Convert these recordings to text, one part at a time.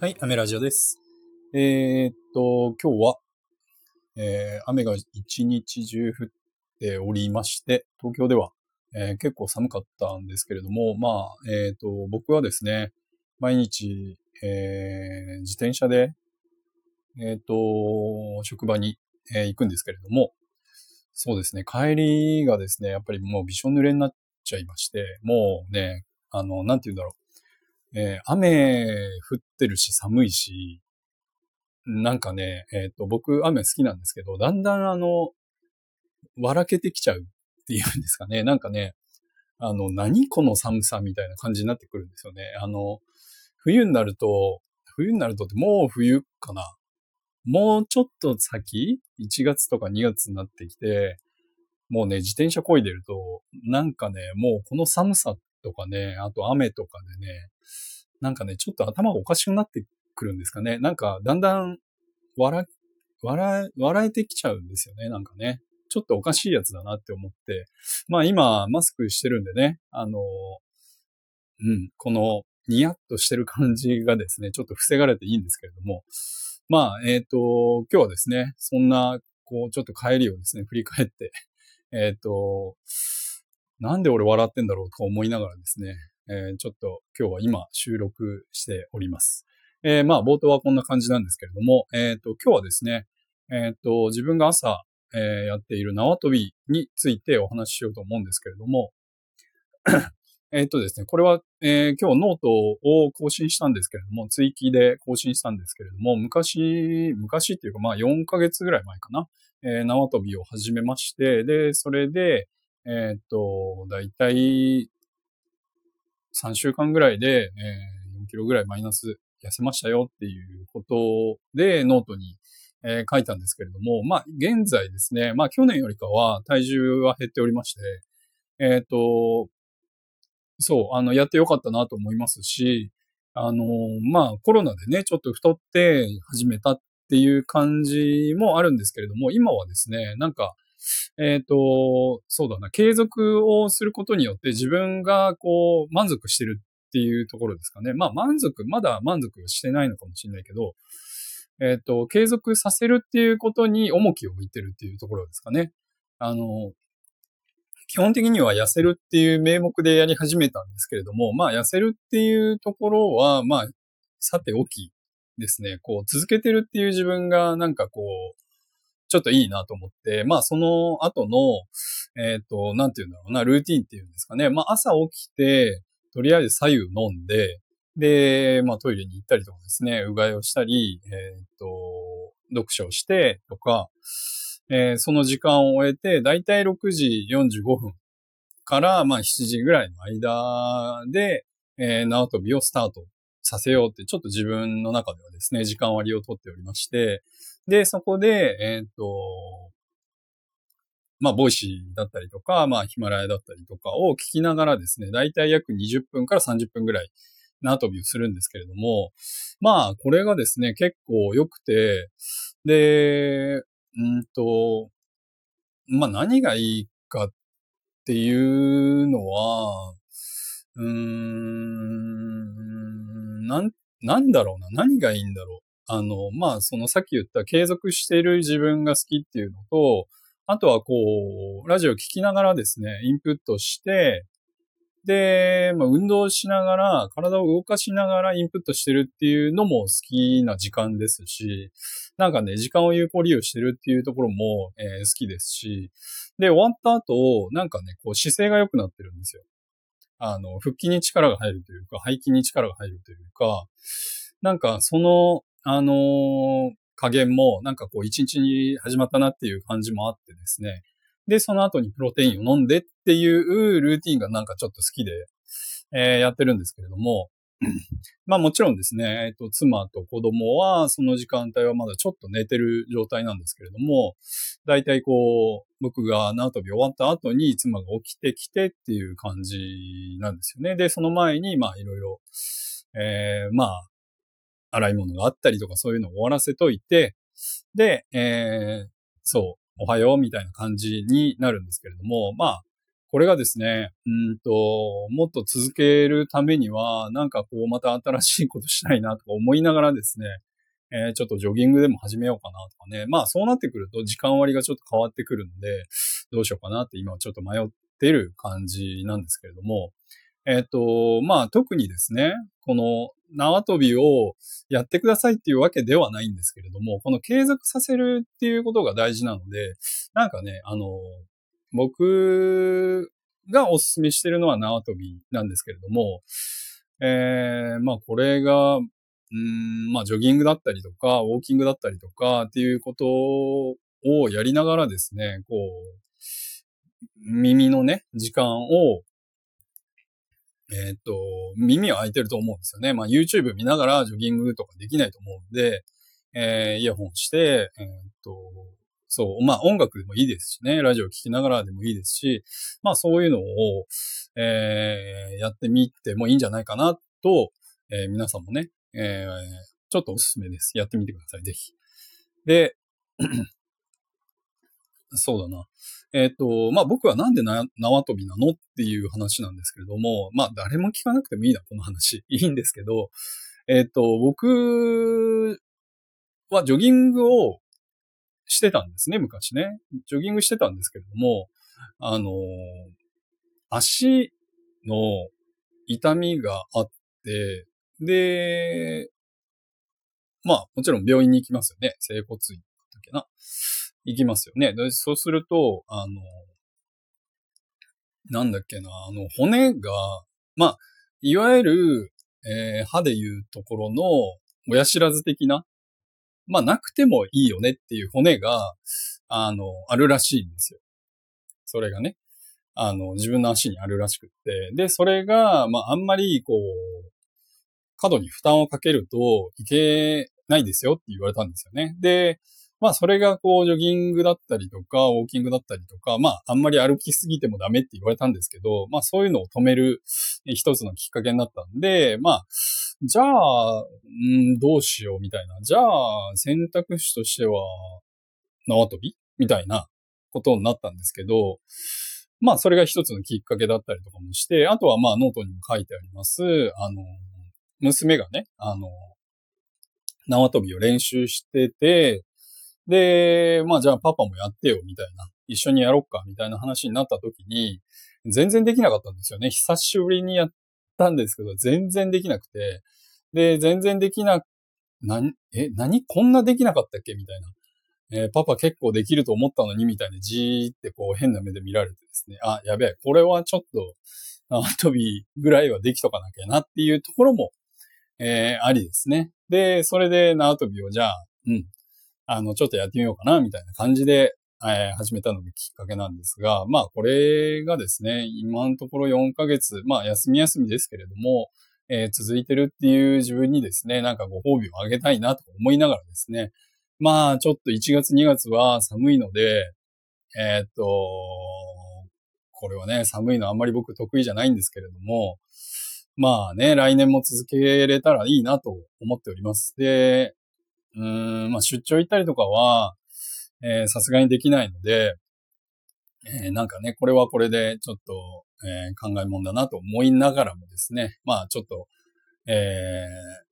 はい、雨ラジオです。えーっと、今日は、えー雨が一日中降っておりまして、東京では、えー結構寒かったんですけれども、まあ、えーっと、僕はですね、毎日、えー自転車で、えーっと、職場に、えー行くんですけれども、そうですね、帰りがですね、やっぱりもうびしょ濡れになっちゃいまして、もうね、あの、なんて言うんだろう。えー雨降ってるし寒いし、なんかね、えっ、と、僕雨好きなんですけど、だんだんあの、笑けてきちゃうっていうんですかね。なんかね、あの、何この寒さみたいな感じになってくるんですよね。あの、冬になると、冬になるとってもう冬かな。もうちょっと先 ?1 月とか2月になってきて、もうね、自転車漕いでると、なんかね、もうこの寒さとかね、あと雨とかでね、なんかね、ちょっと頭がおかしくなってくるんですかね。なんか、だんだん、笑、笑、笑えてきちゃうんですよね、なんかね。ちょっとおかしいやつだなって思って。まあ今、マスクしてるんでね、あの、うん、この、ニヤッとしてる感じがですね、ちょっと防がれていいんですけれども。まあ、えっ、と、今日はですね、そんな、こう、ちょっと帰りをですね、振り返って、えっ、と、なんで俺笑ってんだろうと思いながらですね、えーちょっと今日は今収録しております。えーまあ冒頭はこんな感じなんですけれども、えっ、と今日はですね、えっ、と自分が朝、えやっている縄跳びについてお話ししようと思うんですけれども、えっとですね、これは、え今日ノートを更新したんですけれども、追記で更新したんですけれども、昔、昔っていうかまあ4ヶ月ぐらい前かな、え縄跳びを始めまして、で、それで、えっと、だいたい3週間ぐらいで、えー4キロぐらいマイナス痩せましたよっていうことでノートに、えー書いたんですけれども、まあ現在ですね、まあ去年よりかは体重は減っておりまして、えっ、と、そう、あの、やってよかったなと思いますし、あの、まあコロナでね、ちょっと太って始めたっていう感じもあるんですけれども、今はですね、なんか、えっ、と、そうだな、継続をすることによって自分がこう満足してるっていうところですかね。まあ満足、まだ満足してないのかもしれないけど、えっ、と、継続させるっていうことに重きを置いてるっていうところですかね。あの、基本的には痩せるっていう名目でやり始めたんですけれども、まあ痩せるっていうところは、まあ、さておきですね、こう続けてるっていう自分がなんかこう、ちょっといいなと思って、まあその後の、えっ、と、なんていうんだろうな、ルーティンっていうんですかね。まあ朝起きて、とりあえず左右飲んで、で、まあトイレに行ったりとかですね、うがいをしたり、えっ、と、読書をしてとか、えーその時間を終えて、だいたい6時45分から、まあ7時ぐらいの間で、えー縄跳びをスタートさせようって、ちょっと自分の中ではですね、時間割を取っておりまして、で、そこで、えっ、と、まあ、ボイシーだったりとか、まあ、ヒマラヤだったりとかを聞きながらですね、だいたい約20分から30分ぐらい縄跳びをするんですけれども、まあ、これがですね、結構良くて、で、うんと、まあ、何がいいかっていうのは、うーん、なん、なんだろうな、何がいいんだろう。あの、まあ、そのさっき言った継続している自分が好きっていうのと、あとはこう、ラジオ聞きながらですね、インプットして、で、まあ、運動しながら、体を動かしながらインプットしてるっていうのも好きな時間ですし、なんかね、時間を有効利用してるっていうところも、えー好きですし、で、終わった後、なんかね、こう姿勢が良くなってるんですよ。あの、腹筋に力が入るというか、背筋に力が入るというか、なんかその、あのー加減も、なんかこう一日に始まったなっていう感じもあってですね。で、その後にプロテインを飲んでっていうルーティンがなんかちょっと好きで、えーやってるんですけれども、まあもちろんですね、えっ、と、妻と子供は、その時間帯はまだちょっと寝てる状態なんですけれども、だいたいこう、僕が縄跳び終わった後に妻が起きてきてっていう感じなんですよね。で、その前に、まあいろいろ、えーまあ、洗い物があったりとかそういうのを終わらせといて、で、えーそう、おはようみたいな感じになるんですけれども、まあ、これがですね、うんと、もっと続けるためには、なんかこう、また新しいことしたいなとか思いながらですね、えー、ちょっとジョギングでも始めようかなとかね。まあそうなってくると時間割がちょっと変わってくるので、どうしようかなって今はちょっと迷ってる感じなんですけれども、えっ、ー、と、まあ特にですね、この縄跳びをやってくださいっていうわけではないんですけれども、この継続させるっていうことが大事なので、なんかね、あの、僕がおすすめしてるのは縄跳びなんですけれども、えー、まあこれが、うん、まあジョギングだったりとか、ウォーキングだったりとかっていうことをやりながらですね、こう、耳のね、時間をえっ、と、耳は開いてると思うんですよね。まあ YouTube 見ながらジョギングとかできないと思うんで、えー、イヤホンして、えっ、と、そう、まあ音楽でもいいですしね、ラジオ聴きながらでもいいですし、まあそういうのを、えー、やってみてもいいんじゃないかなと、えー、皆さんもね、えー、ちょっとおすすめです。やってみてください、ぜひ。で、そうだな。えっ、ー、と、まあ、僕はなんで縄跳びなのっていう話なんですけれども、まあ、誰も聞かなくてもいいな、この話。いいんですけど、えっ、ー、と、僕はジョギングをしてたんですね、昔ね。ジョギングしてたんですけれども、あの、足の痛みがあって、で、まあ、もちろん病院に行きますよね。整骨院だっけな。行きますよね。そうすると、あの、なんだっけな、あの、骨が、まあ、いわゆる、えー、歯で言うところの、親知らず的な、まあ、なくてもいいよねっていう骨が、あの、あるらしいんですよ。それがね。あの、自分の足にあるらしくって。で、それが、まあ、あんまり、こう、過度に負担をかけるといけないですよって言われたんですよね。で、まあそれがこうジョギングだったりとか、ウォーキングだったりとか、まああんまり歩きすぎてもダメって言われたんですけど、まあそういうのを止める一つのきっかけになったんで、まあ、じゃあ、んどうしようみたいな。じゃあ選択肢としては縄跳びみたいなことになったんですけど、まあそれが一つのきっかけだったりとかもして、あとはまあノートにも書いてあります、あの、娘がね、あの、縄跳びを練習してて、で、まあじゃあパパもやってよ、みたいな。一緒にやろっか、みたいな話になった時に、全然できなかったんですよね。久しぶりにやったんですけど、全然できなくて。で、全然できな、な、え、何こんなできなかったっけ？みたいな。えー、パパ結構できると思ったのに、みたいな、じーってこう変な目で見られてですね。あ、やべえ、これはちょっと、縄跳びぐらいはできとかなきゃなっていうところも、えー、ありですね。で、それで縄跳びをじゃあ、うん、あの、ちょっとやってみようかな、みたいな感じで、えー、始めたのがきっかけなんですが、まあ、これがですね、今のところ4ヶ月、まあ、休み休みですけれども、えー、続いてるっていう自分にですね、なんかご褒美をあげたいなと思いながらですね、まあ、ちょっと1月2月は寒いので、えー、っと、これはね、寒いのあんまり僕得意じゃないんですけれども、まあね、来年も続けれたらいいなと思っております。で、うん、まあ出張行ったりとかは、えー、さすがにできないので、えー、なんかね、これはこれでちょっと、えー、考えもんだなと思いながらもですね、まあちょっと、えー、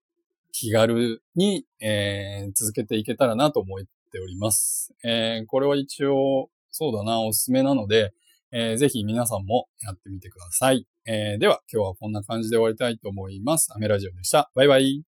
気軽に、えー、続けていけたらなと思っております。えー、これは一応、そうだな、おすすめなので、えー、ぜひ皆さんもやってみてください。えー、では、今日はこんな感じで終わりたいと思います。アメラジオでした。バイバイ。